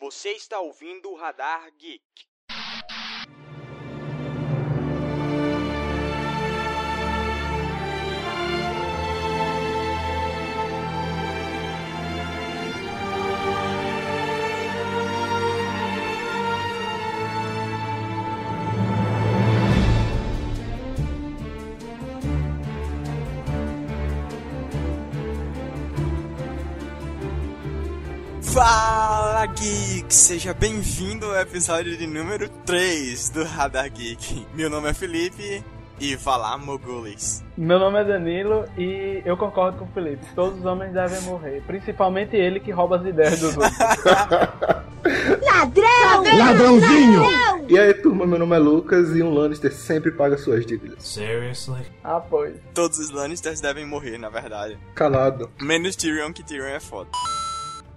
Você está ouvindo o Radar Geek. Fala Geek! Seja bem-vindo ao episódio de número 3 do Radar Geek. Meu nome é Felipe e vá lá, Mogulis. Meu nome é Danilo e eu concordo com o Felipe. Todos os homens devem morrer, principalmente ele que rouba as ideias dos outros. Ladrão! Ladrãozinho! E aí, turma, meu nome é Lucas e um Lannister sempre paga suas dívidas. Seriously? ah, pois. Todos os Lannisters devem morrer, na verdade. Calado. Menos Tyrion, que Tyrion é foda.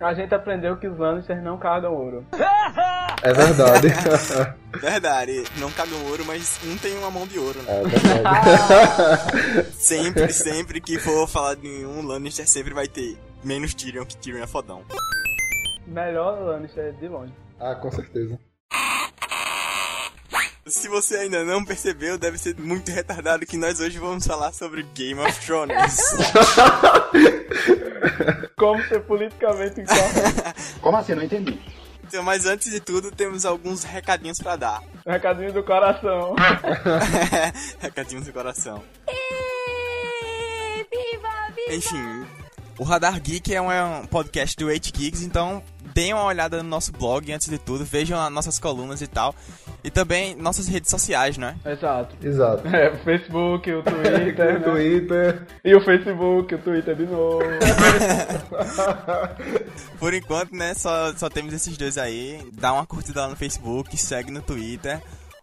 A gente aprendeu que os Lannisters não carregam ouro. É verdade. Verdade, não cagam ouro, mas um tem uma mão de ouro, né? é verdade. Sempre, sempre que for falar de um Lannister, sempre vai ter menos Tyrion, que Tyrion é fodão. Melhor Lannister de longe. ah, com certeza. Se você ainda não percebeu, deve ser muito retardado que nós hoje vamos falar sobre Game of Thrones. Como ser politicamente incorreto. Como assim? Não entendi. Então, mas antes de tudo, temos alguns recadinhos pra dar. Recadinho do coração. recadinhos do coração. Enfim, o Radar Geek é um, é um podcast do 8 Geeks, então deem uma olhada no nosso blog antes de tudo, vejam as nossas colunas e tal. E também nossas redes sociais, né? Exato. Exato. É, o Facebook, o Twitter. né? Twitter. E o Facebook, o Twitter de novo. Por enquanto, né, só, só temos esses dois aí. Dá uma curtida lá no Facebook, segue no Twitter.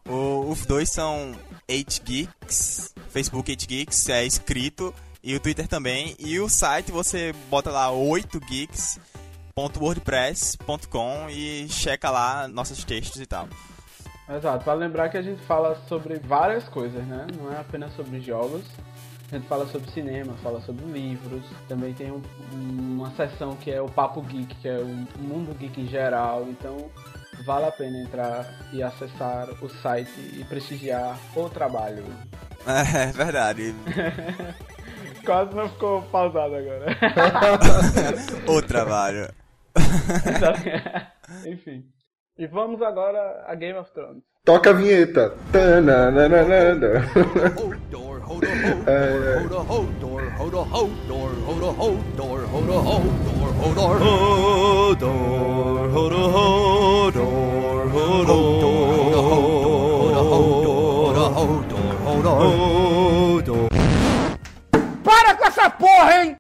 O- os dois são 8geeks, Facebook 8geeks, é escrito, e o Twitter também. E o site você bota lá 8geeks.wordpress.com e checa lá nossos textos e tal. Exato. Vale lembrar que a gente fala sobre várias coisas, né? Não é apenas sobre jogos. A gente fala sobre cinema, fala sobre livros. Também tem um- uma seção que é o Papo Geek, que é o mundo geek em geral. Então vale a pena entrar e acessar o site e prestigiar o trabalho. É verdade. Quase não ficou pausado agora. o trabalho. Enfim. E vamos agora a Game of Thrones. Toca a vinheta. Para com essa porra, hein?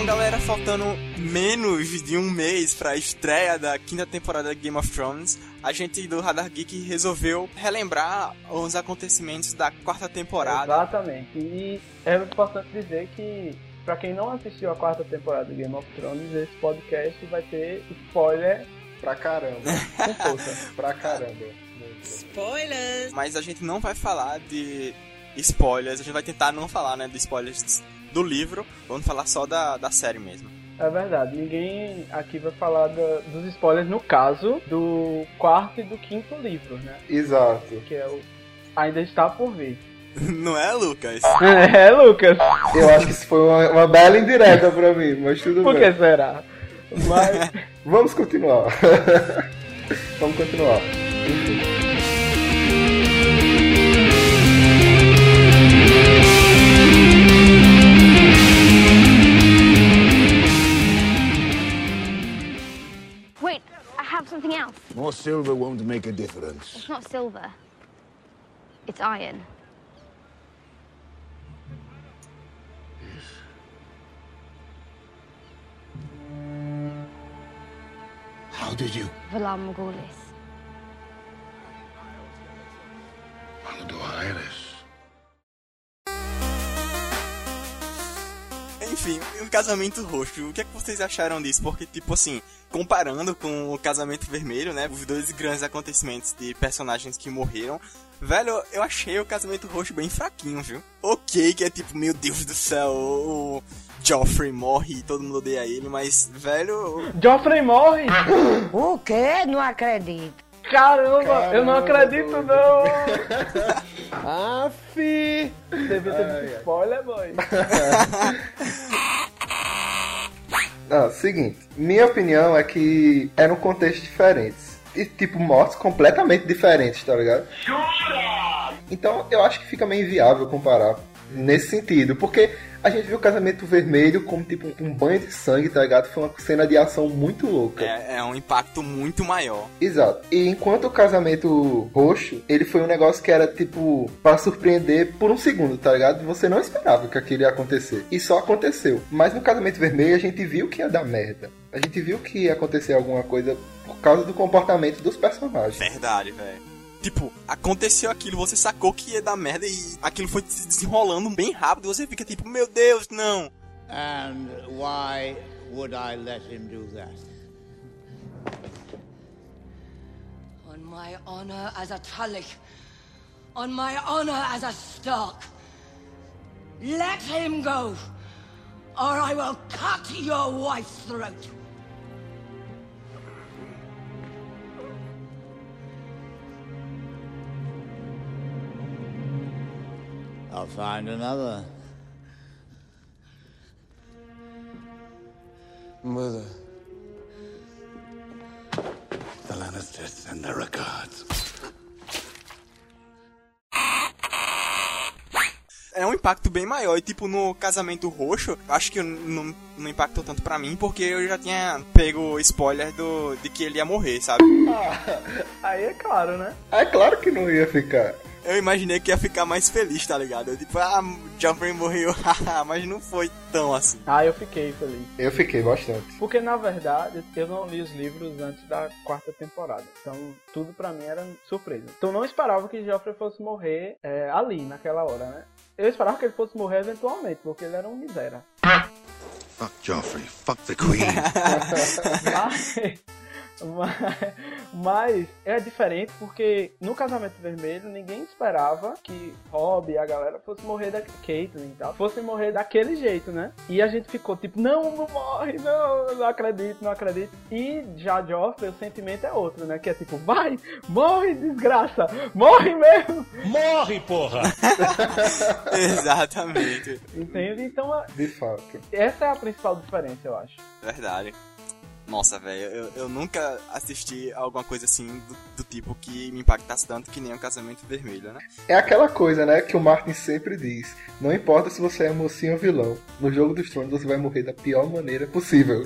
Então, galera, faltando menos de um mês pra estreia da quinta temporada de Game of Thrones, a gente do Radar Geek resolveu relembrar os acontecimentos da quarta temporada. Exatamente. E é importante dizer que, pra quem não assistiu a quarta temporada de Game of Thrones, esse podcast vai ter spoiler Pra caramba. com força. Pra caramba. Mas a gente não vai falar de spoilers, a gente vai tentar não falar, né, de spoilers do livro, vamos falar só da, da série mesmo. É verdade, ninguém aqui vai falar da- dos spoilers no caso do quarto e do quinto livro, né? Exato. Que é o. Ainda está por vir. Não é, Lucas? É, Lucas, Eu acho que isso foi uma, uma bela indireta pra mim, mas tudo por bem. que será? Mas. Vamos continuar. Vamos continuar. Something else. More silver won't make a difference. It's not silver. It's iron. How did you? Valar Morghulis. Enfim, o casamento roxo, o que é que vocês acharam disso? Porque, tipo assim, comparando com o casamento vermelho, né? Os dois grandes acontecimentos de personagens que morreram. Velho, eu achei o casamento roxo bem fraquinho, viu? Ok, que é tipo, meu Deus do céu, o Joffrey morre e todo mundo odeia ele, mas, velho. Joffrey morre! O quê? Não acredito. Caramba, Caramba eu não acredito não! Aff! Devia ter spoiler, boy. Não, seguinte, minha opinião é que eram contextos diferentes. E, tipo, mortes completamente diferentes, tá ligado? Então eu acho que fica meio inviável comparar nesse sentido, porque a gente viu o Casamento Vermelho como tipo um banho de sangue, tá ligado? Foi uma cena de ação muito louca. É, é um impacto muito maior. Exato. E enquanto o Casamento Roxo, ele foi um negócio que era tipo para surpreender por um segundo, tá ligado? Você não esperava que aquilo ia acontecer. E só aconteceu. Mas no Casamento Vermelho a gente viu que ia dar merda. A gente viu que ia acontecer alguma coisa por causa do comportamento dos personagens. Verdade, velho. Tipo, aconteceu aquilo, você sacou que ia dar merda e aquilo foi se desenrolando bem rápido. Você fica tipo, meu Deus, não. And why would I let him do that? On my honor as a Tully. On my honor as a Stark. Let him go, or I will cut your wife's throat. I'll find another. Mother. The Lannisters send their regards. É um impacto bem maior. E, tipo, no casamento roxo, acho que não, não impactou tanto pra mim, porque eu já tinha pego spoiler do, de que ele ia morrer, sabe? Ah, aí é claro, né? É claro que não ia ficar eu imaginei que ia ficar mais feliz, tá ligado? Eu, tipo, ah, Joffrey morreu, mas não foi tão assim. Ah, eu fiquei feliz. Eu fiquei bastante. Porque, na verdade, eu não li os livros antes da quarta temporada. Então, tudo para mim era surpresa. Então, não esperava que Joffrey fosse morrer é, ali, naquela hora, né? Eu esperava que ele fosse morrer eventualmente, porque ele era um miséria. Fuck Joffrey, fuck the Queen. Mas, mas, é diferente porque no Casamento Vermelho ninguém esperava que Rob e a galera fosse morrer da Caitlyn e tal, fosse morrer daquele jeito, né? E a gente ficou tipo, não, não morre, não, não acredito, não acredito. E já Joffrey, o sentimento é outro, né? Que é tipo, vai, morre, desgraça, morre mesmo. Morre, porra! Exatamente. Entende? Então, de fato. Essa é a principal diferença, eu acho. Verdade. Nossa, velho, eu, eu nunca assisti alguma coisa assim do, do, tipo que me impactasse tanto que nem um casamento vermelho, né? É aquela coisa, né, que o Martin sempre diz: não importa se você é mocinho ou vilão, no jogo dos tronos você vai morrer da pior maneira possível.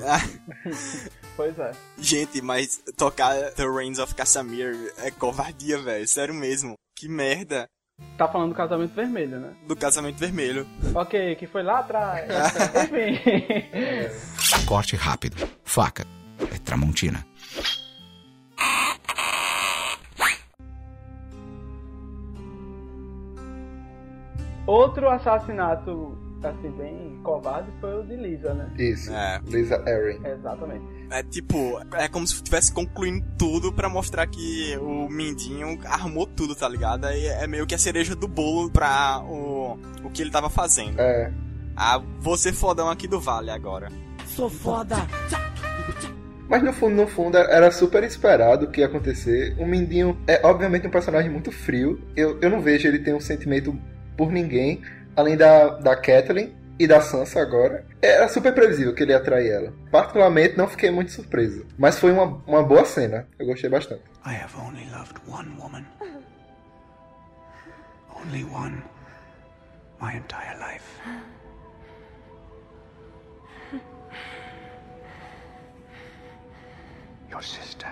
pois é. Gente, mas tocar The Reigns of Cassamir é covardia, velho, sério mesmo. Que merda. Tá falando do casamento vermelho, né? Do casamento vermelho. Ok, que foi lá atrás. Enfim. Corte rápido. Faca. É Tramontina. Outro assassinato assim, bem covarde foi o de Lisa, né? Isso. É. Lisa Erin. Exatamente. É tipo, é como se estivesse concluindo tudo para mostrar que o Mindinho armou tudo, tá ligado? E é meio que a cereja do bolo pra o, o que ele tava fazendo. É. Ah, você fodão aqui do Vale agora. Sou foda! Mas no fundo, no fundo, era super esperado o que ia acontecer. O Mindinho é obviamente um personagem muito frio. Eu, eu não vejo ele ter um sentimento por ninguém, além da, da Kathleen e da Sansa agora. Era super previsível que ele ia atrair ela. Particularmente, não fiquei muito surpreso. Mas foi uma, uma boa cena. Eu gostei bastante. I have only loved one woman. Only one. My entire life. Your sister.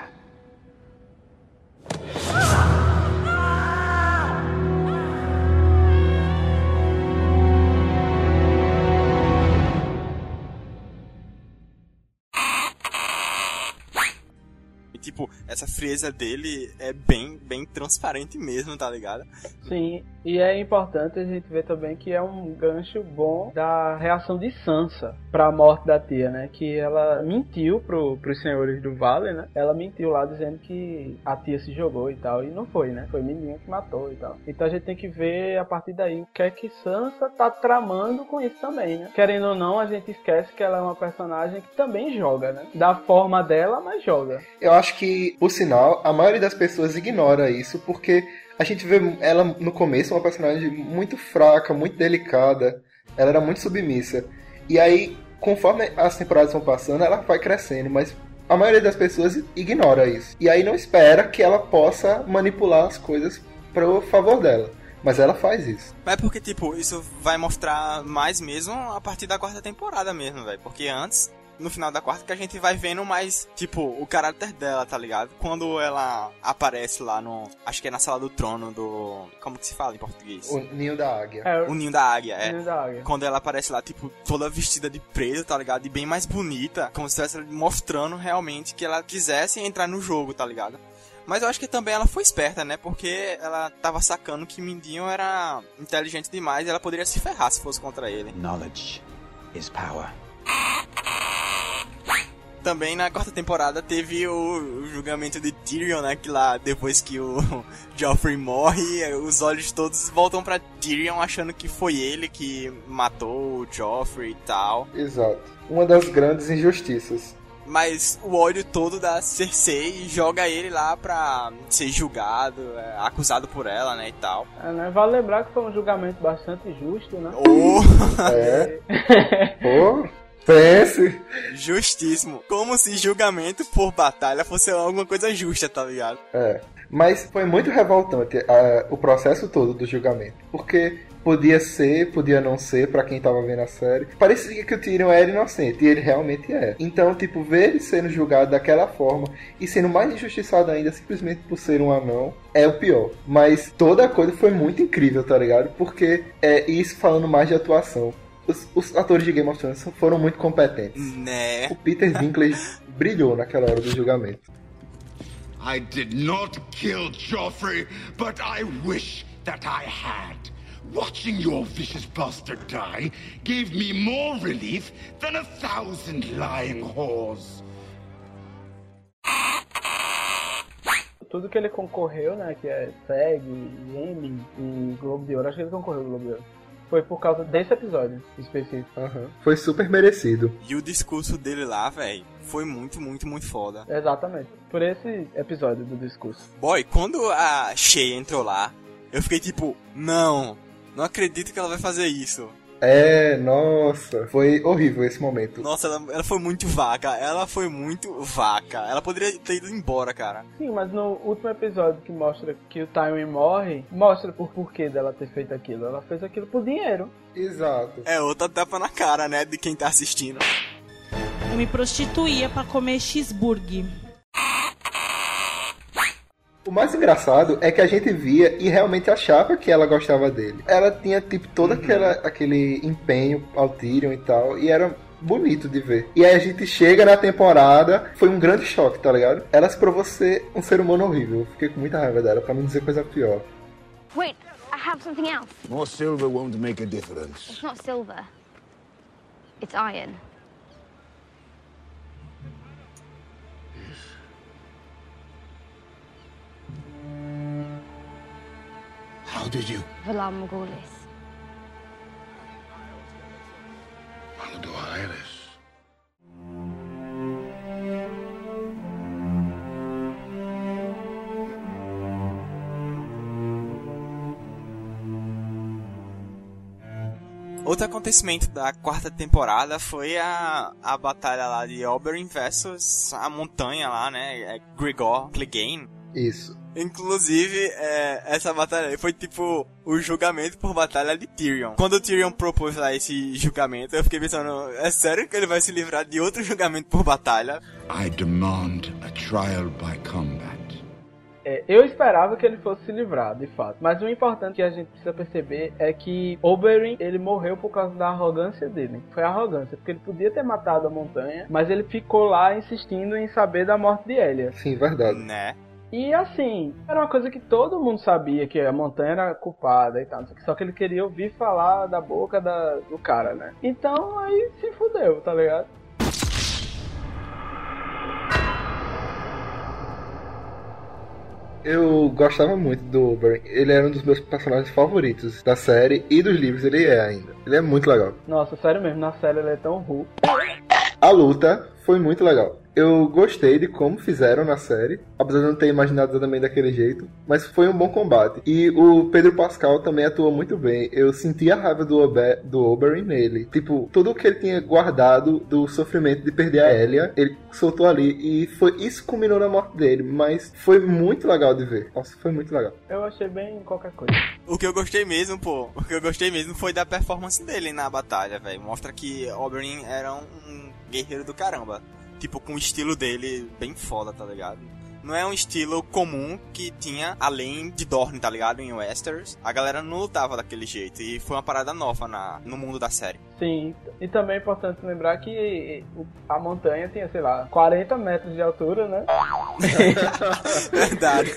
Frieza dele é bem, bem transparente mesmo, tá ligado? Sim, e é importante a gente ver também que é um gancho bom da reação de Sansa pra morte da tia, né? Que ela mentiu pro, pros senhores do Vale, né? Ela mentiu lá dizendo que a tia se jogou e tal, e não foi, né? Foi menino que matou e tal. Então a gente tem que ver a partir daí o que é que Sansa tá tramando com isso também, né? Querendo ou não, a gente esquece que ela é uma personagem que também joga, né? Da forma dela, mas joga. Eu acho que, por sinal, a maioria das pessoas ignora isso porque a gente vê ela no começo uma personagem muito fraca, muito delicada. Ela era muito submissa. E aí, conforme as temporadas vão passando, ela vai crescendo, mas a maioria das pessoas ignora isso. E aí não espera que ela possa manipular as coisas pro favor dela. Mas ela faz isso. É porque, tipo, isso vai mostrar mais mesmo a partir da quarta temporada mesmo, velho. Porque antes, no final da quarta, que a gente vai vendo mais, tipo, o caráter dela, tá ligado? Quando ela aparece lá no. Acho que é na sala do trono do. Como que se fala em português? O ninho da águia. É, O ninho da águia, é. Ninho da Águia. Quando ela aparece lá, tipo, toda vestida de preto, tá ligado? E bem mais bonita. Como se estivesse mostrando realmente que ela quisesse entrar no jogo, tá ligado? Mas eu acho que também ela foi esperta, né? Porque ela tava sacando que Mindinho era inteligente demais e ela poderia se ferrar se fosse contra ele. Knowledge is power. Também na quarta temporada teve o, o julgamento de Tyrion, né? Que lá, depois que o Joffrey morre, os olhos todos voltam pra Tyrion achando que foi ele que matou o Joffrey e tal. Exato. Uma das grandes injustiças. Mas o ódio todo da Cersei joga ele lá pra ser julgado, é, acusado por ela, né, e tal. É, né? Vale lembrar que foi um julgamento bastante justo, né? Oh, É. Pô, pense. justíssimo. Como se julgamento por batalha fosse alguma coisa justa, tá ligado? É. Mas foi muito revoltante ah, o processo todo do julgamento. Porque podia ser, podia não ser, pra quem tava vendo a série. Parecia que o Tyrion era inocente, e ele realmente é. Então, tipo, ver ele sendo julgado daquela forma e sendo mais injustiçado ainda simplesmente por ser um anão é o pior. Mas toda a coisa foi muito incrível, tá ligado? Porque é isso falando mais de atuação. Os, os atores de Game of Thrones foram muito competentes. Né? O Peter Dinklage brilhou naquela hora do julgamento. I did not kill Joffrey, but I wish that I had. Watching your vicious bastard die gave me more relief than a thousand lying whores. Tudo que ele concorreu, né? Que é SEG, Emmy e Globo de Ouro. Acho que ele concorreu no Globo de Ouro. Foi por causa desse episódio específico. Aham. Foi super merecido. E o discurso dele lá, velho, foi muito, muito, muito foda. Exatamente. Por esse episódio do discurso. Boy, quando a Shea entrou lá, eu fiquei tipo, não, não acredito que ela vai fazer isso. É, nossa, foi horrível esse momento. Nossa, ela, ela foi muito vaca, ela foi muito vaca. Ela poderia ter ido embora, cara. Sim, mas no último episódio que mostra que o Tywin morre, mostra por porquê dela ter feito aquilo. Ela fez aquilo por dinheiro. Exato. É outra tapa na cara, né, de quem tá assistindo. Eu me prostituía pra comer cheeseburger. O mais engraçado é que a gente via e realmente achava que ela gostava dele. Ela tinha, tipo, todo aquela, aquele empenho ao Tyrion e tal, e era bonito de ver. E aí a gente chega na temporada, foi um grande choque, tá ligado? Ela se provou ser um ser humano horrível. Eu fiquei com muita raiva dela, pra não dizer coisa pior. Wait, I have something else. More silver won't make a difference. It's not silver. It's iron. How did you? Valar Morghulis. Aldo Iris. Outro acontecimento da quarta temporada foi a, a batalha lá de Oberyn versus a montanha lá, né? É Grigor Clegane. Isso. Inclusive, é, essa batalha aí foi tipo o julgamento por batalha de Tyrion. Quando o Tyrion propôs lá esse julgamento, eu fiquei pensando, é sério que ele vai se livrar de outro julgamento por batalha? I demand a trial by combat. É, eu esperava que ele fosse se livrar, de fato. Mas o importante que a gente precisa perceber é que Oberyn, ele morreu por causa da arrogância dele. Foi arrogância, porque ele podia ter matado a montanha, mas ele ficou lá insistindo em saber da morte de Elia. Sim, verdade. Né? E assim, era uma coisa que todo mundo sabia que a montanha era culpada e tal. Só que ele queria ouvir falar da boca da, do cara, né? Então aí se fudeu, tá ligado? Eu gostava muito do Oberyn. Ele era um dos meus personagens favoritos da série e dos livros, ele é ainda. Ele é muito legal. Nossa, sério mesmo, na série ele é tão ruim. A luta foi muito legal. Eu gostei de como fizeram na série, apesar de não ter imaginado também daquele jeito, mas foi um bom combate. E o Pedro Pascal também atuou muito bem. Eu senti a raiva do, Obe do Oberyn nele. Tipo, tudo o que ele tinha guardado do sofrimento de perder a Elia, ele soltou ali. E foi isso culminou na morte dele, mas foi muito legal de ver. Nossa, foi muito legal. Eu achei bem qualquer coisa. O que eu gostei mesmo, pô, o que eu gostei mesmo foi da performance dele na batalha, velho. Mostra que Oberyn era um, um guerreiro do caramba tipo, com o estilo dele bem foda, tá ligado? Não é um estilo comum que tinha além de Dorne, tá ligado? Em Westeros. A galera não lutava daquele jeito. E foi uma parada nova na, no mundo da série. Sim, e também é importante lembrar que a montanha tinha, sei lá, 40 metros de altura, né? Verdade.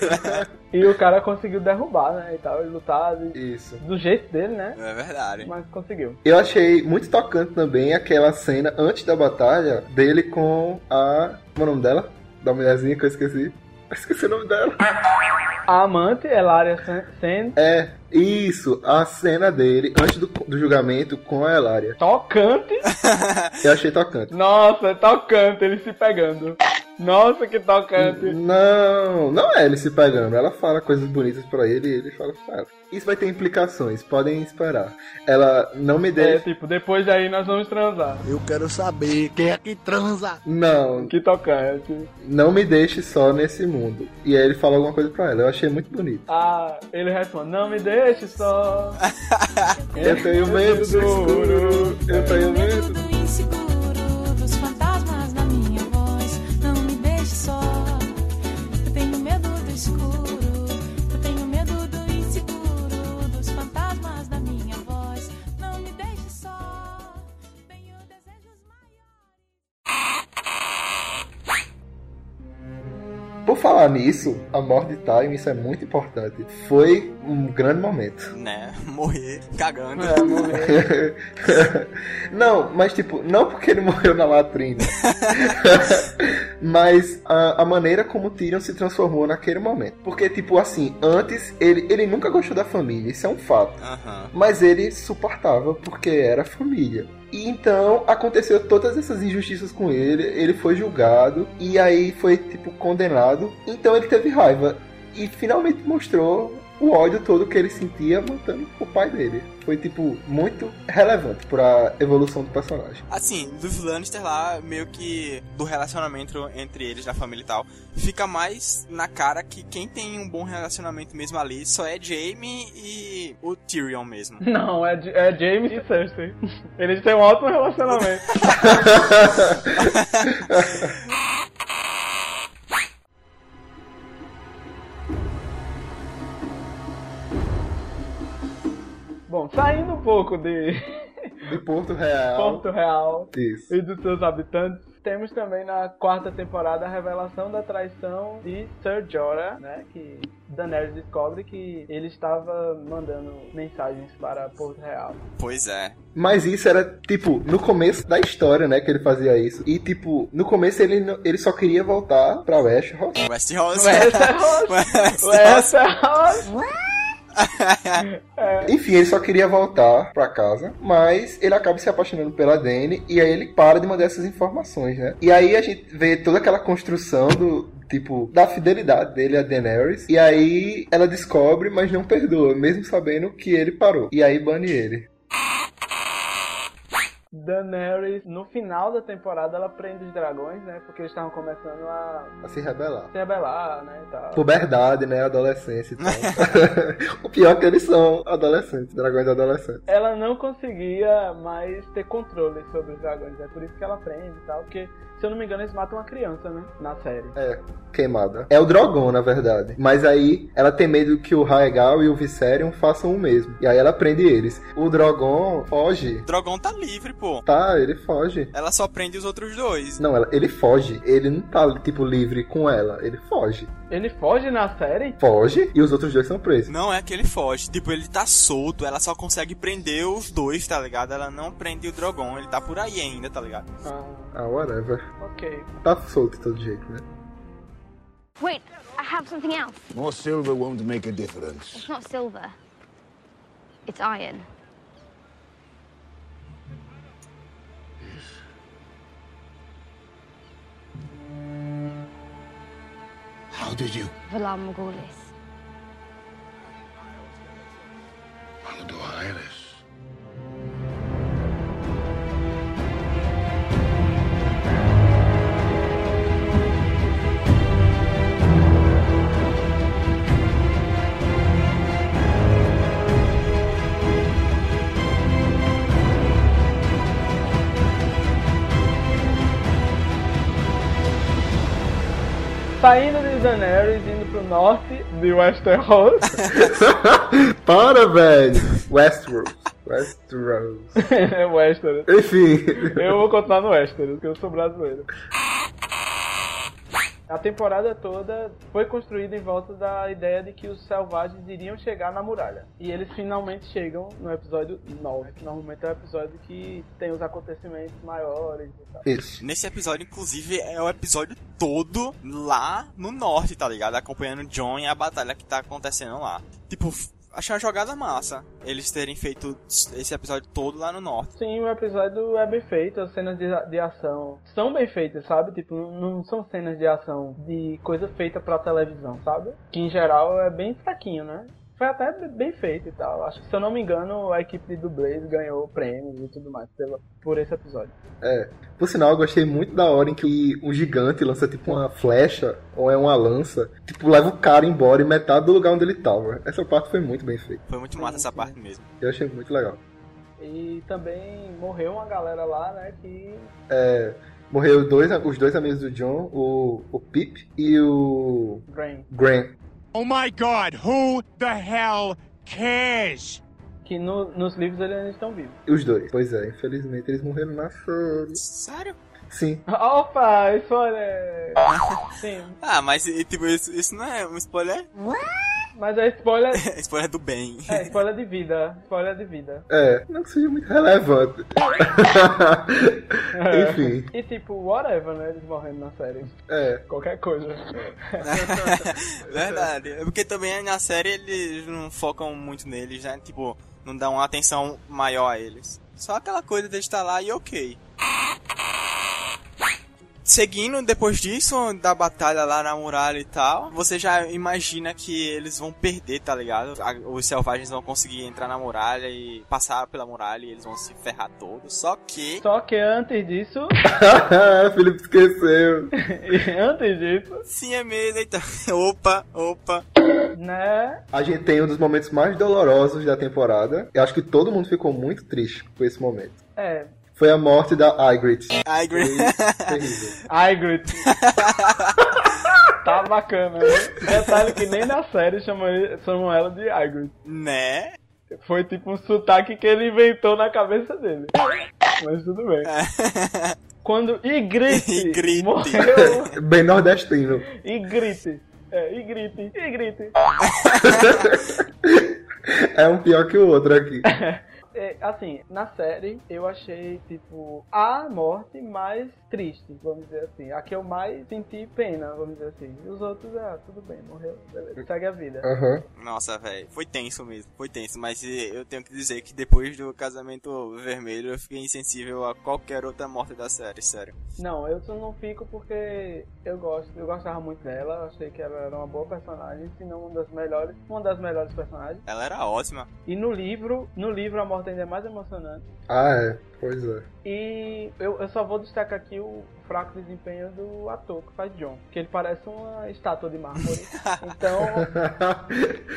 e o cara conseguiu derrubar, né? E tal, e lutar Isso. do jeito dele, né? É verdade. Mas conseguiu. Eu achei muito tocante também aquela cena antes da batalha dele com a. Como é o nome dela? Da mulherzinha que eu esqueci. Eu esqueci o nome dela. A amante, Elaria Sand. É, isso, a cena dele antes do, do julgamento com a Elaria. Tocante? Eu achei tocante. Nossa, é tocante, ele se pegando. Nossa, que tocante. Não, não é ele se pegando. Ela fala coisas bonitas pra ele e ele fala pra ela. Isso vai ter implicações, podem esperar. Ela não me É, deixa. tipo, depois daí nós vamos transar. Eu quero saber quem é que transa. Não, Que tocante. não me deixe só nesse mundo. E aí ele fala alguma coisa pra ela. Eu achei muito bonito. Ah, ele responde, não me deixe só. Eu tenho medo do escuro. Eu tenho medo. do inseguro, falar nisso, a morte de Time, isso é muito importante. Foi um grande momento. Né? Morrer cagando. É, morrer. não, mas tipo, não porque ele morreu na latrina. mas a, a maneira como Tyrion se transformou naquele momento. Porque, tipo, assim, antes ele, ele nunca gostou da família, isso é um fato. Aham. Mas ele suportava porque era família. E então aconteceu todas essas injustiças com ele, ele foi julgado e aí foi tipo condenado. Então ele teve raiva e finalmente mostrou o ódio todo que ele sentia matando o pai dele. Foi tipo muito relevante para evolução do personagem. Assim, dos Lannister lá, meio que do relacionamento entre eles, da família e tal, fica mais na cara que quem tem um bom relacionamento mesmo ali só é Jaime e o Tyrion mesmo. Não, é, é James e Cersei. Eles têm um ótimo relacionamento. Bom, saindo um pouco de De Porto Real. Porto Real Isso. e dos seus habitantes, temos também na quarta temporada a revelação da traição de Ser Jorah, né? Que Daenerys descobre que ele estava mandando mensagens para Porto Real. Pois é. Mas isso era, tipo, no começo da história, né, que ele fazia isso. E, tipo, no começo ele, ele só queria voltar pra Westeros. Westeros. Westeros. Westeros. Enfim, ele só queria voltar pra casa, mas ele acaba se apaixonando pela Dany e aí ele para de mandar essas informações, né? E aí a gente vê toda aquela construção do tipo da fidelidade dele a Daenerys e aí ela descobre, mas não perdoa, mesmo sabendo que ele parou. E aí bane ele. Daenerys, no final da temporada, ela prende os dragões, né? Porque eles estavam começando a A se rebelar. se rebelar, né? E tal. Puberdade, né? Adolescência e tal. o pior é que eles são adolescentes, dragões adolescentes. Ela não conseguia mais ter controle sobre os dragões. É por isso que ela prende e tal. Porque Se eu não me engano, eles matam uma criança, né? Na série. É, queimada. É o Drogon, na verdade. Mas aí ela tem medo que o Raegal e o Viserion façam o mesmo. E aí ela prende eles. O Drogon foge. O Drogon tá livre, pô. Tá, ele foge. Ela só prende os outros dois. Não, ela, ele foge. Ele não tá, tipo, livre com ela. Ele foge. Ele foge na série? Foge e os outros dois são presos. Não é que ele foge. Tipo, ele tá solto. Ela só consegue prender os dois, tá ligado? Ela não prende o Drogon. Ele tá por aí ainda, tá ligado? Ah, Ah, whatever. ok. Tá solto de todo jeito, né? Wait, I have something else. More silver won't make a difference. It's not silver. It's iron. How did you? Valar Morghulis. Aldo Saindo de Daenerys, indo pro norte de Westeros. Para, velho! Westeros. Westeros. Westeros. Enfim. Eu vou continuar no Westeros, porque eu sou brasileiro. A temporada toda foi construída em volta da ideia de que os selvagens iriam chegar na muralha. E eles finalmente chegam no episódio 9, que normalmente é o episódio que tem os acontecimentos maiores e tal. Isso. Nesse episódio, inclusive, é o episódio todo lá no norte, tá ligado? Acompanhando o John e a batalha que tá acontecendo lá. Tipo, achei uma jogada massa eles terem feito esse episódio todo lá no norte. Sim, o episódio é bem feito, as cenas de, de ação são bem feitas, sabe? Tipo, não, são cenas de ação de coisa feita pra televisão, sabe? Que em geral é bem fraquinho, né? Foi até bem feito e tal. Acho que, se eu não me engano, a equipe de dublês ganhou prêmios e tudo mais pela, por esse episódio. É. Por sinal, eu gostei muito da hora em que um gigante lança tipo uma flecha ou é uma lança, tipo, leva o cara embora e metade do lugar onde ele tava. Essa parte foi muito bem feita. Foi muito massa essa parte mesmo. Eu achei muito legal. E também morreu uma galera lá, né? Que. É, morreu dois, os dois amigos do John, o, o Pip e o Grain. Grant. Oh my god, who the hell cares? Que no- nos livros eles ainda estão vivos. Os dois. Pois é, infelizmente eles morreram na série. Sério? Sim. Opa, spoiler! Sim. Ah, mas tipo, isso, isso não é um spoiler? Mas é spoiler. spoiler do bem. É, spoiler de vida. Spoiler de vida. É, não que seja muito relevante. É. Enfim. E tipo, whatever, né? Eles morrendo na série. É. Qualquer coisa. Verdade. É porque também na série eles não focam muito neles, né? Tipo, não dão uma atenção maior a eles. Só aquela coisa de estar lá e ok. Seguindo depois disso, da batalha lá na muralha e tal, você já imagina que eles vão perder, tá ligado? A- Os selvagens vão conseguir entrar na muralha e passar pela muralha e eles vão se ferrar todos. Só que. Só que antes disso. Felipe esqueceu. antes disso. Sim, é mesmo, então. opa, opa. Né? A gente tem um dos momentos mais dolorosos da temporada. Eu acho que todo mundo ficou muito triste com esse momento. É. Foi a morte da Ygritte. Ygritte. Ygritte. tá bacana, né? Detalhe que nem na série chamam, chamam ela de Ygritte. Né? Foi tipo um sotaque que ele inventou na cabeça dele. Mas tudo bem. Quando Ygritte, Ygritte. morreu... Bem nordestino. Ygritte. É, Ygritte. Ygritte. É um pior que o outro aqui. É, assim, na série eu achei, tipo, a morte mais triste, vamos dizer assim. A que eu mais senti pena, vamos dizer assim. E os outros, ah, tudo bem, morreu, beleza, segue a vida. Aham. Nossa, velho, foi tenso mesmo, foi tenso, mas eh, eu tenho que dizer que depois do casamento vermelho eu fiquei insensível a qualquer outra morte da série, sério. Não, eu só não fico porque eu gosto, eu gostava muito dela, eu achei que ela era uma boa personagem, se não uma das melhores, uma das melhores personagens. Ela era ótima. E no livro, no livro a morte ainda é mais emocionante. Ah, é. Pois é. E eu, eu só vou destacar aqui o fraco desempenho do ator que faz John. Que ele parece uma estátua de mármore. Então,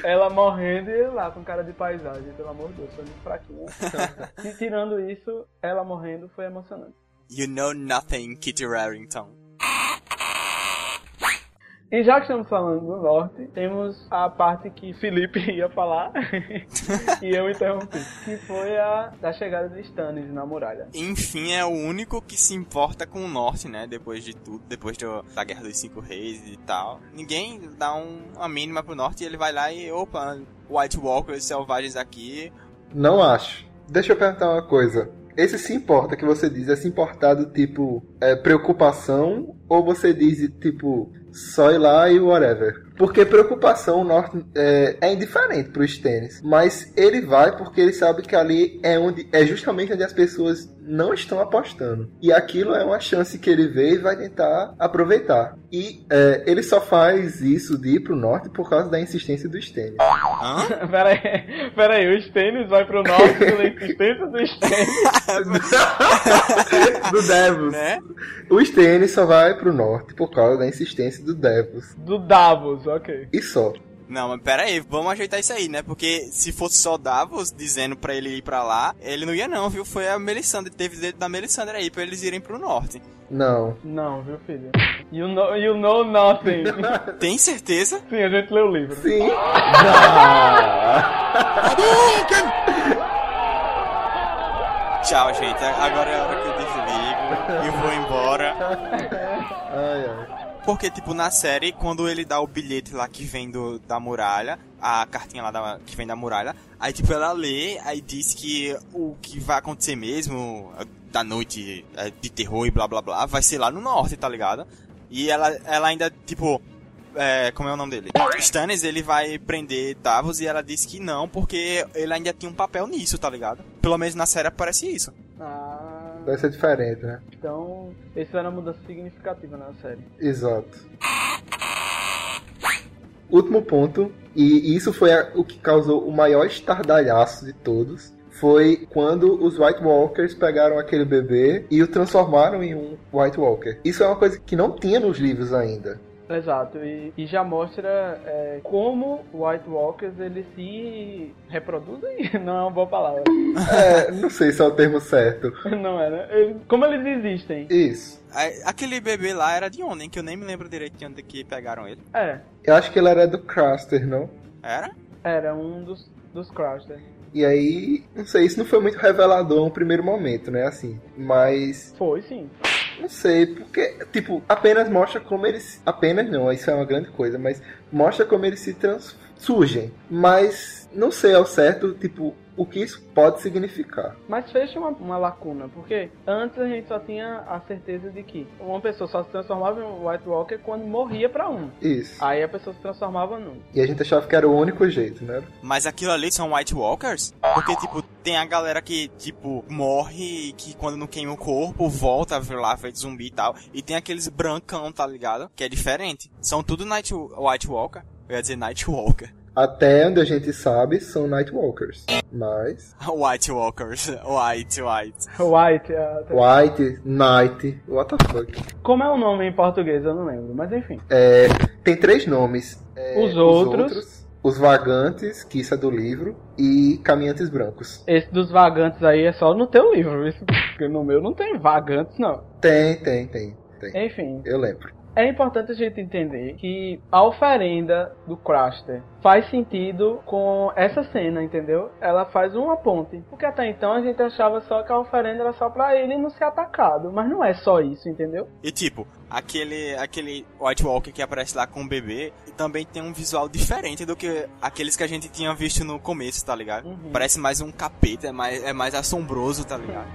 ela morrendo e ele lá com cara de paisagem, pelo amor de Deus, foi muito fraquinho. e tirando isso, ela morrendo foi emocionante. You know nothing, Kitty Rarrington. E já que estamos falando do norte, temos a parte que Felipe ia falar e eu interrompi, que foi a da chegada de Stannis na muralha. Enfim, é o único que se importa com o norte, né? Depois de tudo, depois do- da Guerra dos Cinco Reis e tal. Ninguém dá um, uma mínima pro norte e ele vai lá e, opa, White Walkers selvagens aqui. Não acho. Deixa eu perguntar uma coisa. Esse se importa que você diz, é se importar do tipo é, preocupação ou você diz tipo só ir lá e whatever? Porque preocupação o norte é, é indiferente pro Stannis, mas ele vai porque ele sabe que ali é onde é justamente onde as pessoas não estão apostando. E aquilo é uma chance que ele vê e vai tentar aproveitar. E é, ele só faz isso de ir pro norte por causa da insistência do Stannis. pera aí, pera aí, o Stannis vai pro norte pela insistência do Stannis. do Devos. O Stannis só vai pro norte por causa da insistência do Devos. Do Davos, ok. E só. Não, mas pera aí, vamos ajeitar isso aí, né? Porque se fosse só Davos dizendo pra ele ir pra lá, ele não ia não, viu? Foi a Melisandre, teve dedo da Melisandre aí pra eles irem pro norte. Não. Não, viu, filho? You know, you know nothing. Tem certeza? Sim, a gente leu o livro. Sim. Tchau, gente. Agora é a hora que eu desligo e vou embora. Ai, ai. Porque, tipo, na série, quando ele dá o bilhete lá que vem do, da muralha, a cartinha lá da, que vem da muralha, aí, tipo, ela lê, aí diz que o que vai acontecer mesmo, da noite é, de terror e blá blá blá, vai ser lá no norte, tá ligado? E ela, ela ainda, tipo, é, como é o nome dele? Stannis, ele vai prender Davos e ela disse que não, porque ele ainda tinha um papel nisso, tá ligado? Pelo menos na série aparece isso. Vai ser diferente, né? então, isso era uma mudança significativa na série. Exato. Último ponto, e isso foi a- o que causou o maior estardalhaço de todos, foi quando os White Walkers pegaram aquele bebê e o transformaram em um White Walker. Isso é uma coisa que não tinha nos livros ainda. Exato, e, e já mostra é, como White Walkers eles se reproduzem, não é uma boa palavra. É, não sei se é o termo certo. Não é, né? Como eles existem. Isso. Aquele bebê lá era de onde, hein? Que eu nem me lembro direito de onde que pegaram ele. É, Eu acho que ele era do Craster, não? Era? era um dos, dos Craster. E aí, não sei, isso não foi muito revelador no primeiro momento, né? Assim, mas Foi sim. Não sei, porque, tipo, apenas mostra como eles. Apenas não, isso é uma grande coisa, mas mostra como eles se trans... surgem. Mas não sei ao certo, tipo, o que isso pode significar. Mas fecha uma, uma lacuna, porque antes a gente só tinha a certeza de que uma pessoa só se transformava em um White Walker quando morria pra um. Isso. Aí a pessoa se transformava num. E a gente achava que era o único jeito, né? Mas aquilo ali são White Walkers? Porque, tipo, tem a galera que, tipo, morre e que quando não queima o corpo, volta a vir lá feito zumbi e tal. E tem aqueles brancão, tá ligado? Que é diferente. São tudo Night White Walker. Eu ia dizer Night Walker. Até onde a gente sabe, são Nightwalkers. Mas. White Walkers. White, white. White, tá. White, Night, what the fuck. Como é o nome em português? Eu não lembro, mas enfim. É, tem três nomes. É, Os outros. Os Vagantes, que isso é do livro, e Caminhantes Brancos. Esse dos vagantes aí é só no teu livro, isso, porque no meu não tem vagantes, não. Tem, tem, tem, tem. Enfim, Eu lembro. É importante a gente entender que a oferenda do Craster faz sentido com essa cena, entendeu? Ela faz uma ponte. Porque até então a gente achava só que a oferenda era só pra ele não ser atacado. Mas não é só isso, entendeu? E tipo, aquele, aquele White Walker que aparece lá com o bebê também tem um visual diferente do que aqueles que a gente tinha visto no começo, tá ligado? Uhum. Parece mais um capeta, é mais, é mais assombroso, tá ligado?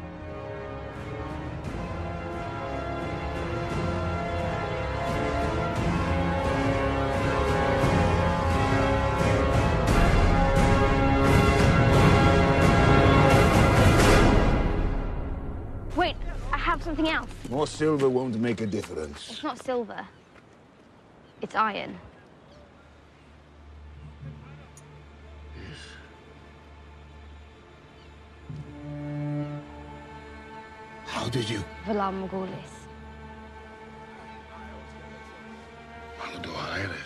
More silver won't make a difference. It's not silver. It's iron. Yes. How did you? Valar Morghulis. Palador Iris.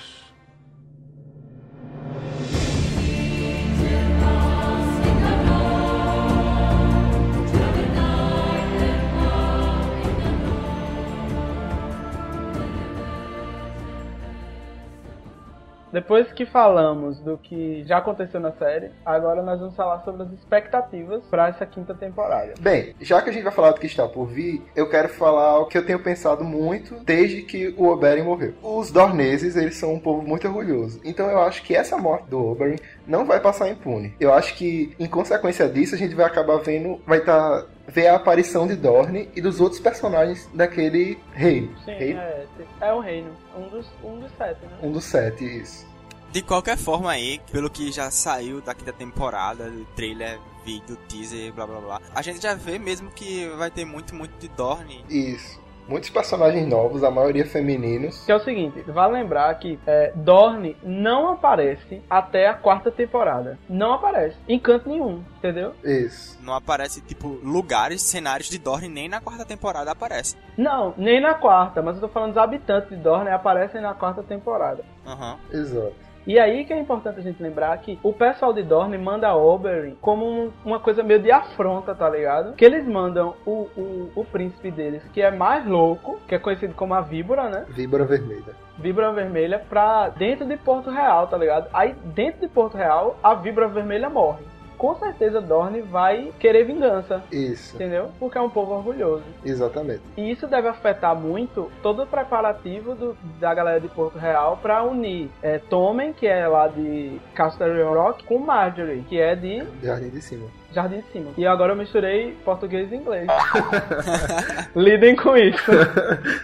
Depois que falamos do que já aconteceu na série, agora nós vamos falar sobre as expectativas para essa quinta temporada. Bem, já que a gente vai falar do que está por vir, eu quero falar o que eu tenho pensado muito desde que o Oberyn morreu. Os Dorneses, eles são um povo muito orgulhoso. Então eu acho que essa morte do Oberyn não vai passar impune. Eu acho que, em consequência disso, a gente vai acabar vendo, vai estar ver a aparição de Dorne e dos outros personagens daquele reino. Sim, Reino? é, é o reino. Um dos, um dos sete, né? Um dos sete, isso. De qualquer forma aí, pelo que já saiu daqui da temporada, do trailer, vídeo, teaser, blá blá blá, a gente já vê mesmo que vai ter muito, muito de Dorne. Isso. Muitos personagens novos, a maioria femininos. Que é o seguinte, vale lembrar que é, Dorne não aparece até a quarta temporada. Não aparece. Em canto nenhum, entendeu? Isso. Não aparece, tipo, lugares, cenários de Dorne, nem na quarta temporada aparece. Não, nem na quarta, mas eu tô falando dos habitantes de Dorne aparecem na quarta temporada. Aham. Exato. E aí que é importante a gente lembrar que o pessoal de Dorne manda Oberyn como um- uma coisa meio de afronta, tá ligado? Que eles mandam o, o, o príncipe deles, que é mais louco, que é conhecido como a Víbora, né? Víbora Vermelha. Víbora Vermelha pra dentro de Porto Real, tá ligado? Aí dentro de Porto Real, a Víbora Vermelha morre. Com certeza Dorne vai querer vingança, Isso. entendeu? Porque é um povo orgulhoso. Exatamente. E isso deve afetar muito todo o preparativo do- da galera de Porto Real pra unir é, Tommen, que é lá de Castle Rock, com Marjorie, que é de Jardim de Cima. Jardim de Cima. E agora eu misturei português e inglês. Lidem com isso.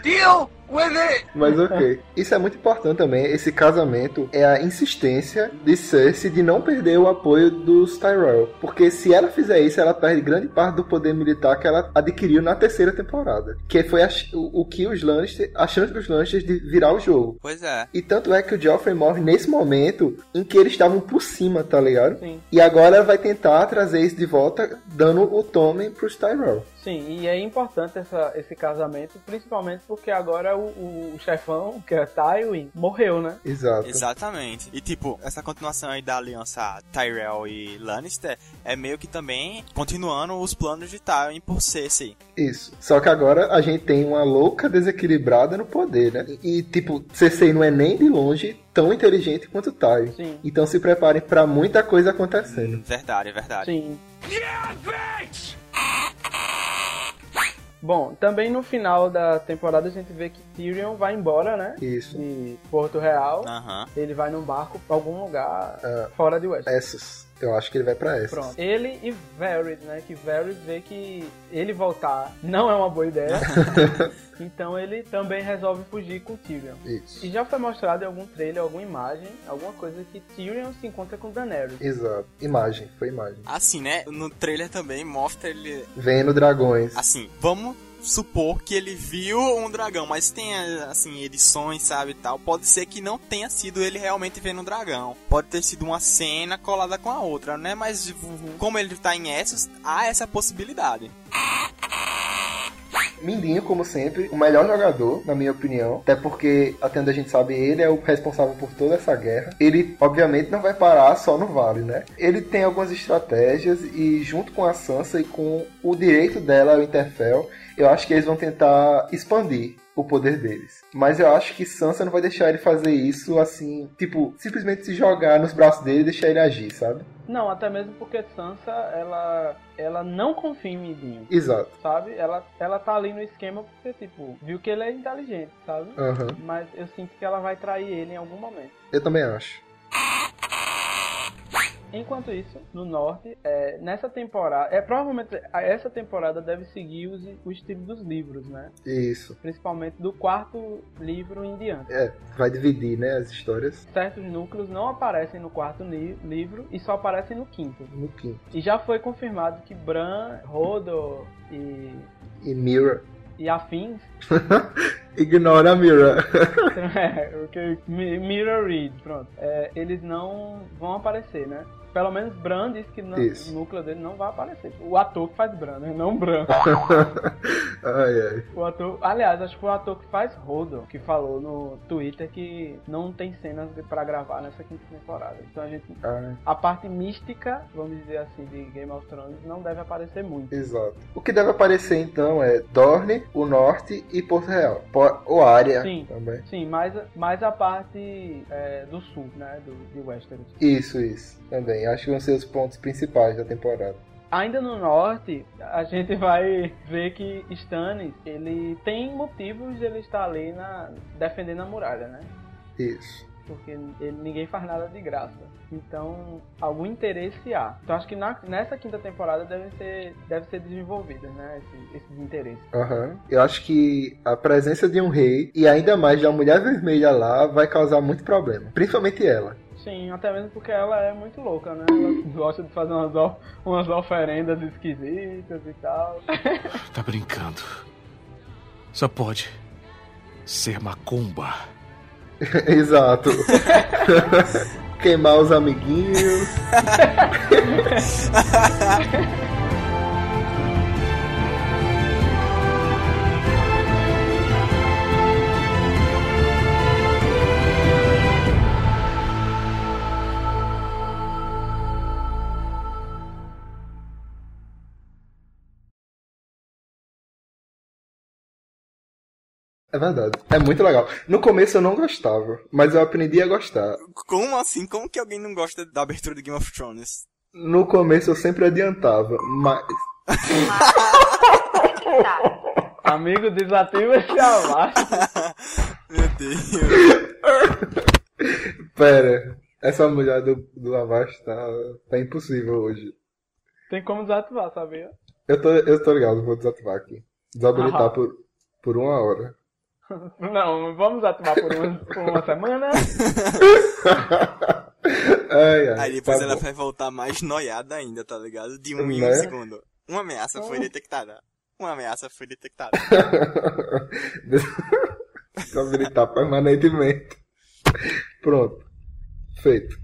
Deal it! Mas ok. Isso é muito importante também. Esse casamento é a insistência de Cersei de não perder o apoio dos Tyrell. Porque se ela fizer isso, ela perde grande parte do poder militar que ela adquiriu na terceira temporada. Que foi a o, o que os Lannister, a chance dos Lannister de virar o jogo. Pois é. E tanto é que o Joffrey morre nesse momento em que eles estavam por cima, tá ligado? Sim. E agora ela vai tentar trazer isso de volta, dando o Tommen pros Tyrell. Sim, e é importante essa, esse casamento, principalmente porque agora o, o chefão, que é Tywin, morreu, né? Exato. Exatamente. E tipo, essa continuação aí da aliança Tyrell e Lannister é meio que também continuando os planos de Tywin por Cersei. Isso. Só que agora a gente tem uma louca desequilibrada no poder, né? E, tipo, Cersei não é nem de longe tão inteligente quanto Tywin. Sim. Então se preparem pra muita coisa acontecendo. Verdade, é verdade. Sim. Bom, também no final da temporada a gente vê que Tyrion vai embora, né? Isso. De Porto Real. Aham. Ele vai num barco pra algum lugar Ah. fora de West. Essas. Eu acho que ele vai pra essas. Pronto. Ele e Varys, né? Que Varys vê que ele voltar não é uma boa ideia. então ele também resolve fugir com Tyrion. Isso. E já foi mostrado em algum trailer, alguma imagem, alguma coisa que Tyrion se encontra com Daenerys. Exato. Imagem. Foi imagem. Assim, né? No trailer também mostra ele. Vendo dragões. Assim, vamos supor que ele viu um dragão, mas tem, assim, edições, sabe, tal. Pode ser que não tenha sido ele realmente vendo um dragão. Pode ter sido uma cena colada com a outra, né? Mas como ele tá em Essos, há essa possibilidade. Mindinho, como sempre, o melhor jogador, na minha opinião. Até porque, até onde a gente sabe, ele é o responsável por toda essa guerra. Ele, obviamente, não vai parar só no Vale, né? Ele tem algumas estratégias e, junto com a Sansa e com o direito dela ao Interfell, eu acho que eles vão tentar expandir o poder deles. Mas eu acho que Sansa não vai deixar ele fazer isso assim, tipo, simplesmente se jogar nos braços dele e deixar ele agir, sabe? Não, até mesmo porque Sansa, ela, ela não confia em Mindinho. Exato. Sabe? Ela, ela tá ali no esquema porque, tipo, viu que ele é inteligente, sabe? Aham. Mas eu sinto que ela vai trair ele em algum momento. Eu também acho. Enquanto isso, no norte, é, nessa temporada, é provavelmente essa temporada deve seguir os, o estilo dos livros, né? Isso. Principalmente do quarto livro em diante. É, vai dividir, né, as histórias Certos núcleos não aparecem no quarto li- livro e só aparecem no quinto. no quinto. E já foi confirmado que Bran, Rodor e, E Mira. E afins Ignora a Mira. é, o que Mi- Mirror Reed, pronto. É, eles não vão aparecer, né? Pelo menos Bran disse que não- Isso. núcleo dele não vai aparecer. O ator que faz Bran, né? Não Bran. ai, ai. O ator, aliás, acho que foi o ator que faz Rodo, que falou no Twitter que não tem cenas pra gravar nessa quinta temporada. Então a gente. Ai. A parte mística, vamos dizer assim, de Game of Thrones não deve aparecer muito. Exato. O que deve aparecer então é Dorne, o Norte e Porto Real. Ou área Sim. também. Sim, mais, mais a parte é, do sul, né? Do, de Westeros. Isso, isso. Também. Acho que vão ser os pontos principais da temporada. Ainda no norte, a gente vai ver que Stannis, ele tem motivos de ele estar ali na, defendendo a muralha, né? Isso. Porque ele, ninguém faz nada de graça. Então, algum interesse há. Então, acho que na- nessa quinta temporada devem ser, deve ser desenvolvidas, né? Esse- esses interesses. Aham. Eu acho que a presença de um rei e ainda mais da mulher vermelha lá vai causar muito problema. Principalmente ela. Sim, até mesmo porque ela é muito louca, né? Ela gosta de fazer umas, of- umas oferendas esquisitas e tal. Tá brincando. Só pode ser macumba. Exato. Queimar os amiguinhos. É verdade. É muito legal. No começo eu não gostava, mas eu aprendi a gostar. Como assim? Como que alguém não gosta da abertura do Game of Thrones? No começo eu sempre adiantava, mas. Amigo, desativa esse abaixo. Meu Deus. Pera, essa mulher do, do Avast tá, tá impossível hoje. Tem como desativar, sabia? Eu tô, eu tô ligado, vou desativar aqui. Desabilitar Aham. por, por uma hora. Não, vamos desativar por uma, por uma semana. Ai, ai, Aí depois tá ela bom. vai voltar mais noiada ainda, tá ligado? De um em Né? um segundo. Uma ameaça foi detectada. Uma ameaça foi detectada. Desabilitar permanentemente. Pronto. Feito.